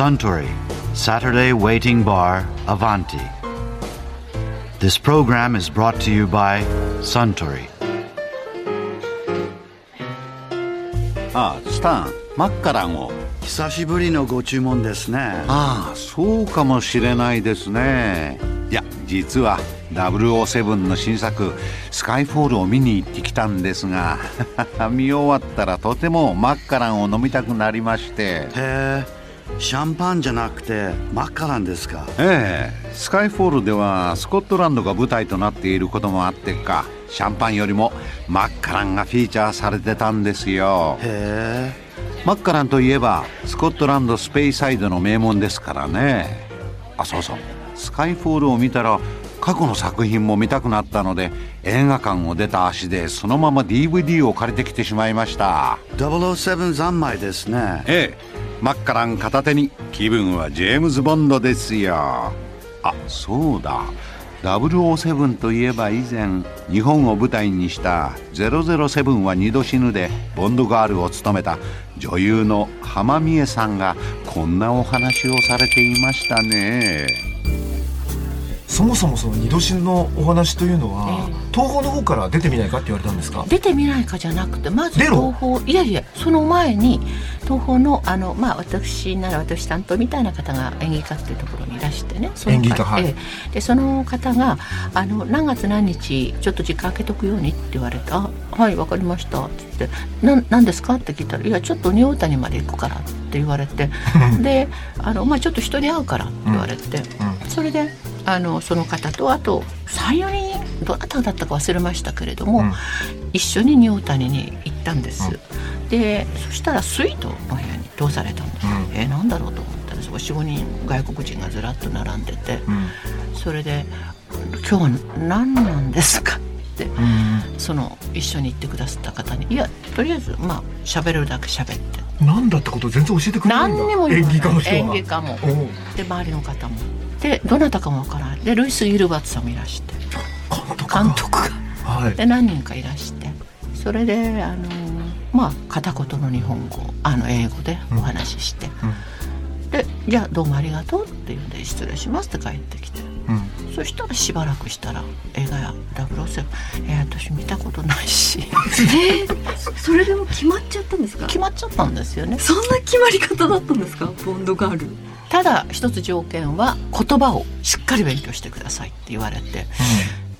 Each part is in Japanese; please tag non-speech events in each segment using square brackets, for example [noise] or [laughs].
Suntory Saturday Waiting Bar Avanti. This program is brought to you by Suntory. ああスタンマッカランを久しぶりのご注文ですね。ああそうかもしれないですねいや実は007の新作「スカイフォール」を見に行ってきたんですが [laughs] 見終わったらとてもマッカランを飲みたくなりましてへえ、シャンパンじゃなくてマッカランですか？ええスカイフォールではスコットランドが舞台となっていることもあってかシャンパンよりもマッカランがフィーチャーされてたんですよ。へマッカランといえばスコットランドスペイサイドの名門ですからね。あそうそう。スカイフォールを見たら過去の作品も見たくなったので映画館を出た足でそのまま DVD を借りてきてしまいました。え、007三昧ですね。ええマッカラン片手に気分はジェームズ・ボンドですよ。あそうだ。007といえば以前日本を舞台にした「007は二度死ぬ」でボンドガールを務めた女優の浜美恵さんがこんなお話をされていましたね。そもそもその二度死ぬのお話というのは、え東宝の方から出てみないかって言われたんですか？出てみないかじゃなくてまず東宝いやいやその前に東宝のあのまあ私なら私担当みたいな方が演技科っていうところにいらしてね。その演技科はい。ええ。でその方があの何月何日ちょっと時間空けとくようにって言われたあはいわかりました」って言って「な何ですか?」って聞いたら「いやちょっとニューオータニまで行くから」って言われて。[laughs] であの、まあ、ちょっと人に会うからって言われて、それであのその方とあと34人どなただったか忘れましたけれども、うん一緒にニュータニに行ったんです、でそしたらスイートの部屋に通されたんです、うん。えーなんだろうと思ったらそこ45人外国人がずらっと並んでて、うん。それで「今日は何なんですか?」ってうん。その一緒に行ってくださった方に「いやとりあえずまあ喋るだけ喋って」なんだってこと全然教えてくれないんだ。何にも言演技家の人は演技家も。で周りの方も。でどなたかもわからない。でルイス・ギルバートさんもいらして。監督が。監督が。はい。で何人かいらしてそれであのまあ片言の日本語あの英語でお話しして、で「じゃあどうもありがとう」って言うんで「失礼します」って帰ってきて。うん。そしたらしばらくしたら映画や「007」えー私見たことないし。えー、それでも決まっちゃったんですか？決まっちゃったんですよね。そんな決まり方だったんですか？ボンドガール。ただ一つ条件は言葉をしっかり勉強してくださいって言われて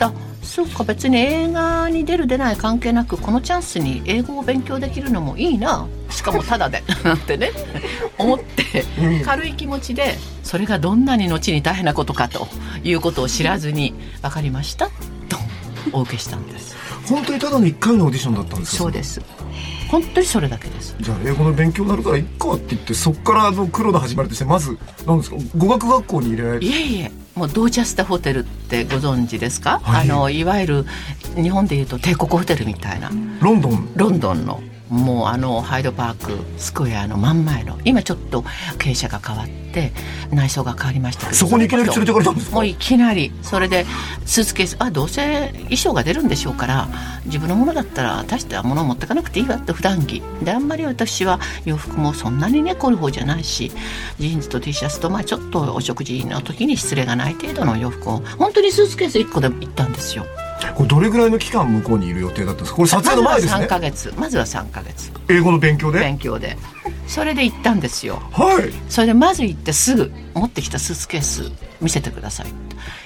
だそうか別に映画に出る出ない関係なくこのチャンスに英語を勉強できるのもいいな。しかもタダで。[laughs] なんてね。[laughs] 思ってうん。軽い気持ちでそれがどんなに後に大変なことかということを知らずに「分かりました」とお受けしたんです本当にただの一回のオーディションだったんですか？そうです。本当にそれだけです。じゃあ英語の勉強になるからいっかって言ってそっからあの黒の始まりとしてまず何ですか？語学学校に入れられて？いえいえ。もうドーチャスタホテルってご存知ですか、はい。あのいわゆる日本でいうと帝国ホテルみたいな。ロンドン。ロンドンのもうあのハイドパークスクエアの真ん前の今ちょっと傾斜が変わって内装が変わりましたけどそこにいきなり連れてかれたんですか？もういきなりそれでスーツケースあどうせ衣装が出るんでしょうから自分のものだったら大したものを持ってかなくていいわって普段着。であんまり私は洋服もそんなにね凝る方じゃないしジーンズと T シャツとまあちょっとお食事の時に失礼がない程度の洋服を本当にスーツケース1個で行ったんですよこれどれぐらいの期間向こうにいる予定だったんですか？これ撮影の前ですまずは3ねヶ月。まずは3ヶ月。英語の勉強で？勉強で。それで行ったんですよ。はい。それでまず行ってすぐ持ってきたスーツケース見せてください。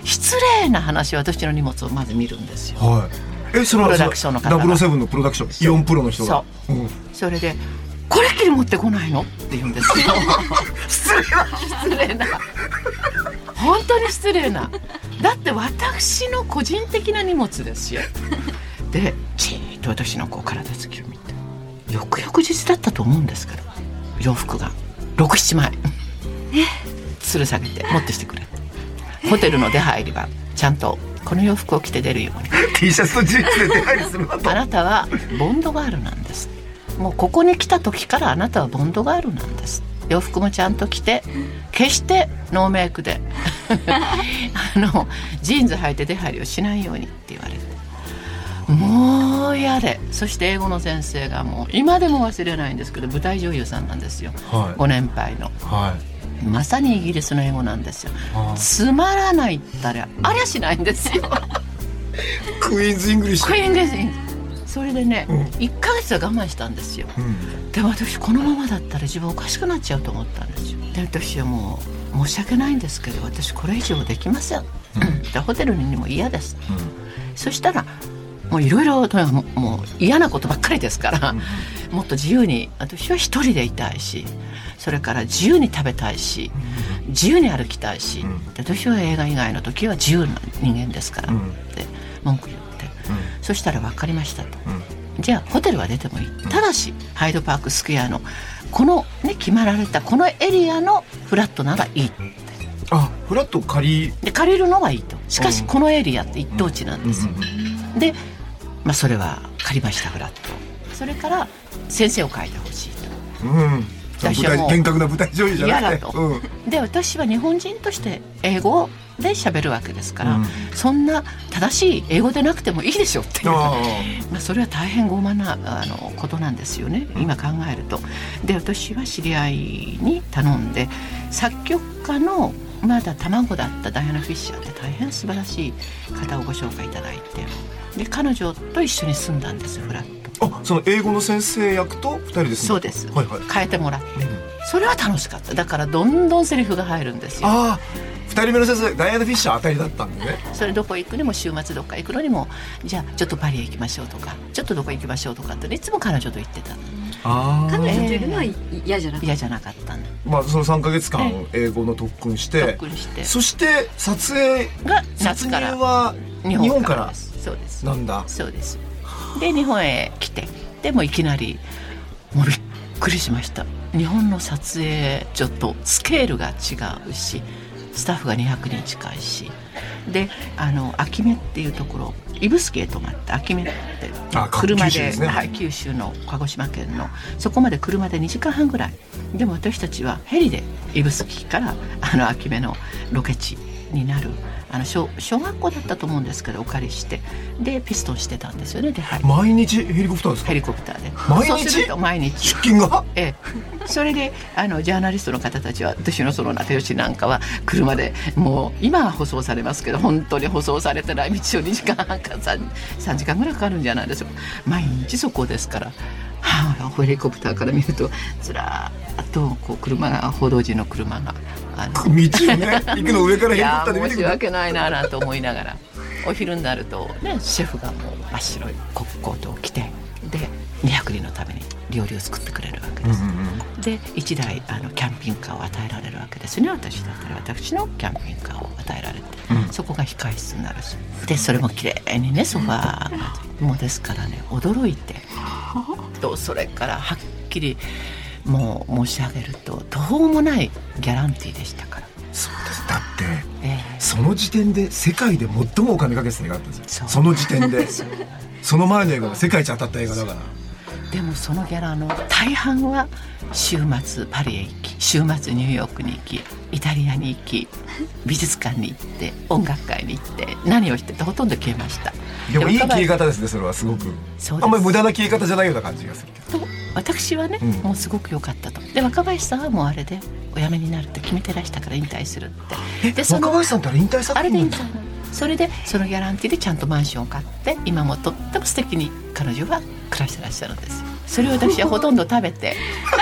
失礼な話私の荷物をまず見るんですよ。はい。えそれはプロダクションの方が。007のプロダクションイオンプロの人が。そう。うん。それで「これっきり持ってこないの?」って言うんですよ。[laughs] 失礼な。失礼な本当に失礼な。だって私の個人的な荷物ですよ。でじーっと私のこう体つきを見て。翌々日だったと思うんですけど洋服が。67枚。吊る下げて持ってきてくれて。ホテルの出入りはちゃんとこの洋服を着て出るように。T シャツとジーンズで出入りするあなたはボンドガールなんです。もうここに来た時からあなたはボンドガールなんです洋服もちゃんと着て決してノーメイクで [laughs] あのジーンズ履いて出入りをしないようにって言われて。もう嫌で。そして英語の先生がもう今でも忘れないんですけど舞台女優さんなんですよ。はい。ご年配の。はい。まさにイギリスの英語なんですよ。あつまらないったらありゃしないんですよ。[laughs] クイーンズ・イングリッシュ。クイーンですそれでね、うん。1ヶ月は我慢したんですよ。うん。でも私このままだったら自分おかしくなっちゃうと思ったんですよ。で私はもう申し訳ないんですけど私これ以上できません、でホテルにも嫌です、そしたらもういろいろとにかくもう嫌なことばっかりですから、もっと自由に私は一人でいたいしそれから自由に食べたいし、自由に歩きたいし、で私は映画以外の時は自由な人間ですからうん。って文句言って、そしたら分かりましたと、じゃあホテルは出てもいい。ただしハイドパークスクエアのこのね決まられたこのエリアのフラットならいいあフラット借りで借りるのはいいと。しかしうん。このエリアって一等地なんですよ、で、まあ、それは借りましたフラット。それから先生を書いてほしいと。うん。舞私はもう台厳格な舞台女優じゃなくて。嫌だと。うん。で私は日本人として英語で喋るわけですから、うん。そんな正しい英語でなくてもいいでしょっていう。あ [laughs] まあ、それは大変傲慢なあのことなんですよね今考えると。で私は知り合いに頼んで作曲家のまだ卵だったダイアナ・フィッシャーって大変素晴らしい方をご紹介いただいてで彼女と一緒に住んだんですフラット。あその英語の先生役と二人ですそうです、はいはい。変えてもらって。それは楽しかった。だからどんどんセリフが入るんですよ。ああ二人目の先生ダイアナ・フィッシャー当たりだったんでね。それどこ行くにも週末どっか行くのにもじゃあちょっとパリへ行きましょうとかちょっとどこ行きましょうとかっていつも彼女と言ってた彼女といるのは嫌じゃなかった。嫌じゃなかったのまあその3か月間え英語の特訓し特て訓して。そして撮影が撮夏から影は日日本からそうです。なんだそうです。で日本へ来て。でもいきなりもうびっくりしました。日本の撮影ちょっとスケールが違うしスタッフが200人近いしであの秋目っていうところ指宿へ泊まって秋目って車でね。はい、九州の鹿児島県のそこまで車で2時間半ぐらい。でも私たちはヘリで指宿からあの秋目のロケ地になるあの小小学校だったと思うんですけどお借りしてでピストンしてたんですよねで、はい、毎日ヘリコプターですか？ヘリコプターで。毎日？毎日。出勤が？ええ、それであのジャーナリストの方たちは私のその仲良しなんかは車でもう今は舗装されますけど本当に舗装されてない道を2時間半か 3, 3時間ぐらいかかるんじゃないですか。[laughs] 毎日そこですから。はあ、ヘリコプターから見るとずらーっとこう車が報道陣の車があの道をね [laughs] 行くの上からヘリコプいやターで見てくる。申し訳ないななんて思いながら。お昼になるとねシェフがもう真っ白いコックコートを着てで200人のために料理を作ってくれるわけです。で1台あのキャンピングカーを与えられるわけですね。私だったら私のキャンピングカーを与えられて、そこが控室になるし。でそれも綺麗にねソファーがもうですからね驚いて。とそれからはっきりもう申し上げると途方もないギャランティーでしたから。そうです。だってええ。その時点で世界で最もお金かけてた映画だったんですよ。その時点で [laughs] その前の映画が世界一当たった映画だから。でもそのギャラの大半は週末パリへ行き週末ニューヨークに行きイタリアに行き美術館に行って音楽会に行って何をしててほとんど消えました。でもいい消え方ですねそれはすごく。す。あんまり無駄な消え方じゃないような感じがするけど。と私はね、うん。もうすごく良かったと。で若林さんはもうあれでお辞めになるって決めてらしたから引退するって。でその若林さんってあれ引退作あれ品なんだで引退それでそのギャランティーでちゃんとマンションを買って今もとっても素敵に彼女は暮らしてらっしゃるんですよ。それを私はほとんど食べて。[laughs]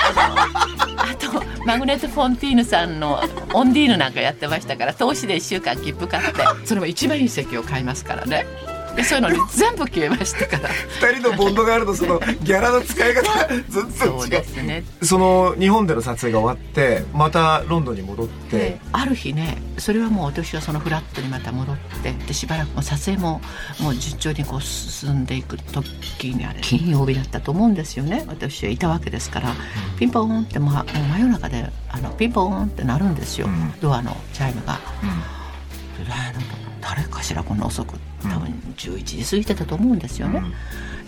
あとマグネット・フォンティーヌさんのオンディーヌなんかやってましたから投資で1週間切符買って。[laughs] それも一番いい席を買いますからね。でそういうのに全部消えましたから。二人のボンドがあるとそのギャラの使い方ずっそう。と違うですね。その日本での撮影が終わってまたロンドンに戻って。である日ねそれはもう私はそのフラットにまた戻ってでしばらくもう撮影ももう順調にこう進んでいく時にあれ金曜日だったと思うんですよね。私はいたわけですからピンポーンって、ま、もう真夜中であのピンポーンってなるんですよ、うん。ドアのチャイムが。でなん。か誰かしらこんな遅く多分11時過ぎてたと思うんですよね。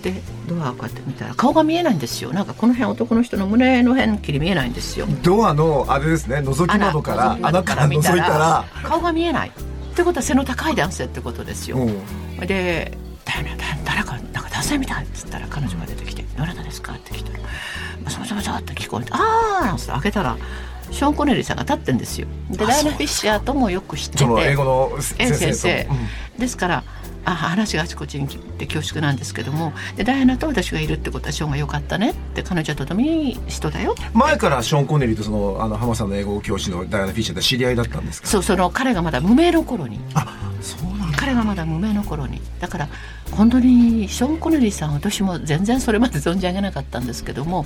でドアをこうやって見たら顔が見えないんですよなんかこの辺男の人の胸の辺きり見えないんですよ。ドアのあれですね覗き窓から穴から覗いたら顔が見えないってことは背の高い男性ってことですよ。うんで誰な誰誰か線見たいっつったら彼女が出てきて「どなたですか?」って来たらバサバサバサって聞こえて「ああ」なんつって開けたらショーン・コネリーさんが立ってんですよ。でダイアナ・フィッシャーともよく知ってて。その英語のえ先生と。先生、うん。ですからあ話があちこちに来て恐縮なんですけども。でダイアナと私がいるってことはショーンが良かったねって彼女はとてもいい人だよ。前からショーン・コネリーとそのあの浜さんの英語教師のダイアナ・フィッシャーって知り合いだったんですか？そうその彼がまだ無名の頃に。あそうなんだ彼がまだ無名の頃にだから本当にショーン・コネリーさんは私も全然それまで存じ上げなかったんですけども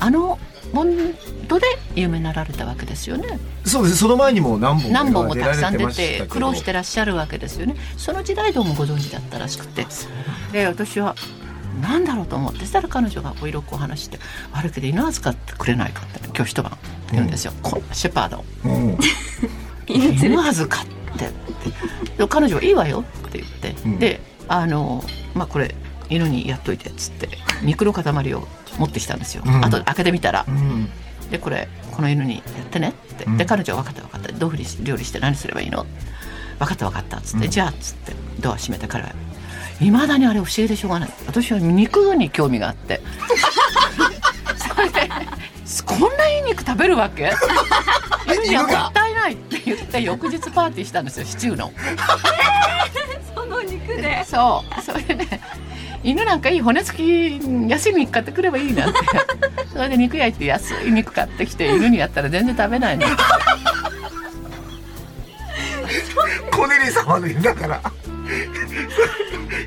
あのボンドで有名になられたわけですよね。そうですその前にも何本何本もたくさん出て苦労してらっしゃるわけですよね。その時代どうもご存知だったらしくて。で私は何だろうと思って。そしたら彼女がお色々こう話して「悪いけど犬預かってくれないか」って今日一晩言うんですよ、こんなシェパード。うん。犬預かってって。で彼女は「いいわよ」って言って、うん。であのまあこれ犬にやっといてっつって肉の塊を持ってきたんですよ、うん。あと開けてみたら。うん。でこれこの犬にやってねって、うん。で彼女は分かった分かった。どういうふうに料理して何すればいいの？分かった分かったっつって、うん。じゃあっつってドア閉めて彼はいまだにあれ不思議でしょうがない。私は肉に興味があって。[laughs] それでこんないい肉食べるわけ？[laughs] 犬にはもったいないって言って翌日パーティーしたんですよシチューの。[laughs] その肉で。[laughs] そう。それでね犬なんかいい骨付き安い肉買ってくればいいなって。[laughs] それで肉焼いて安い肉買ってきて犬にやったら全然食べないのコネリー様の犬だから。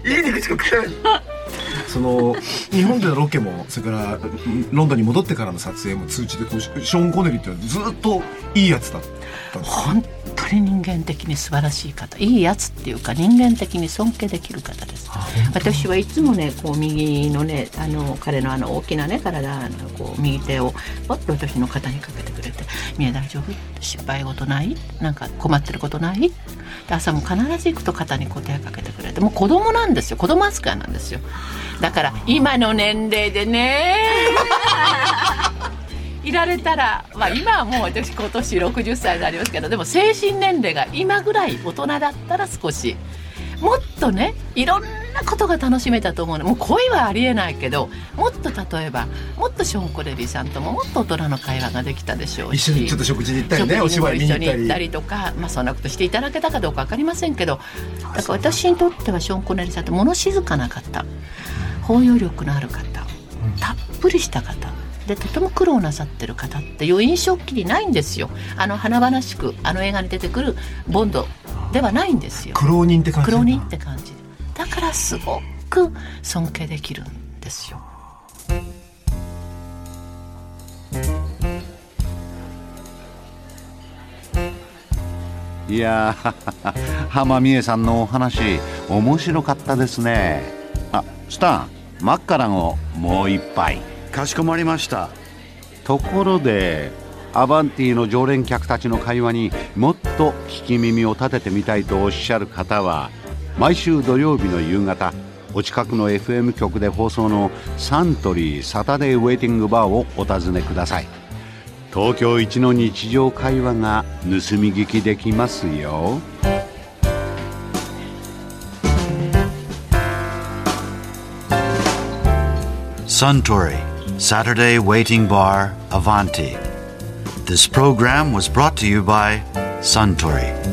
いい肉しか食えないその日本でのロケもそれからロンドンに戻ってからの撮影も通知でこうショーン・コネリーっていうのはずっといいやつだったんです本当に人間的に素晴らしい方。いいやつっていうか人間的に尊敬できる方です。私はいつもねこう右のねあの彼のあの大きなね体のこう右手をポッと私の肩にかけてくれて「見え大丈夫？失敗事ない？なんか困ってることない?」で朝も必ず行くと肩にこう手をかけてくれてもう子供なんですよ。子供扱いなんですよ。だから今の年齢でね。[laughs] いられたら、まあ、今はもう私今年60歳になりますけどでも精神年齢が今ぐらい大人だったら少し。もっとねいろんなことが楽しめたと思うの。もう恋はありえないけどもっと例えばもっとショーン・コレリーさんとももっと大人の会話ができたでしょうし一緒にちょっと食事に行ったりねお芝居見に行ったり。とか、まあ、そんなことしていただけたかどうか分かりませんけどだから私にとってはショーン・コネリーさんって物静かな方包容力のある方たっぷりした方でとても苦労なさってる方っていう印象っきりないんですよ。あの華々しくあの映画に出てくるボンドではないんですよ。苦労人って感じ。苦労人って感じだからすごく尊敬できるんですよ。いやー浜美恵さんのお話面白かったですね。あスタンマッカランをもう一杯。かしこまりました。ところでアバンティの常連客たちの会話にもっと聞き耳を立ててみたいとおっしゃる方は毎週土曜日の夕方お近くの FM 局で放送のサントリーサタデーウェイティングバーをお尋ねください。東京一の日常会話が盗み聞きできますよ。サントリーサタデーウェイティングバーアヴァンティ This program was brought to you by Suntory.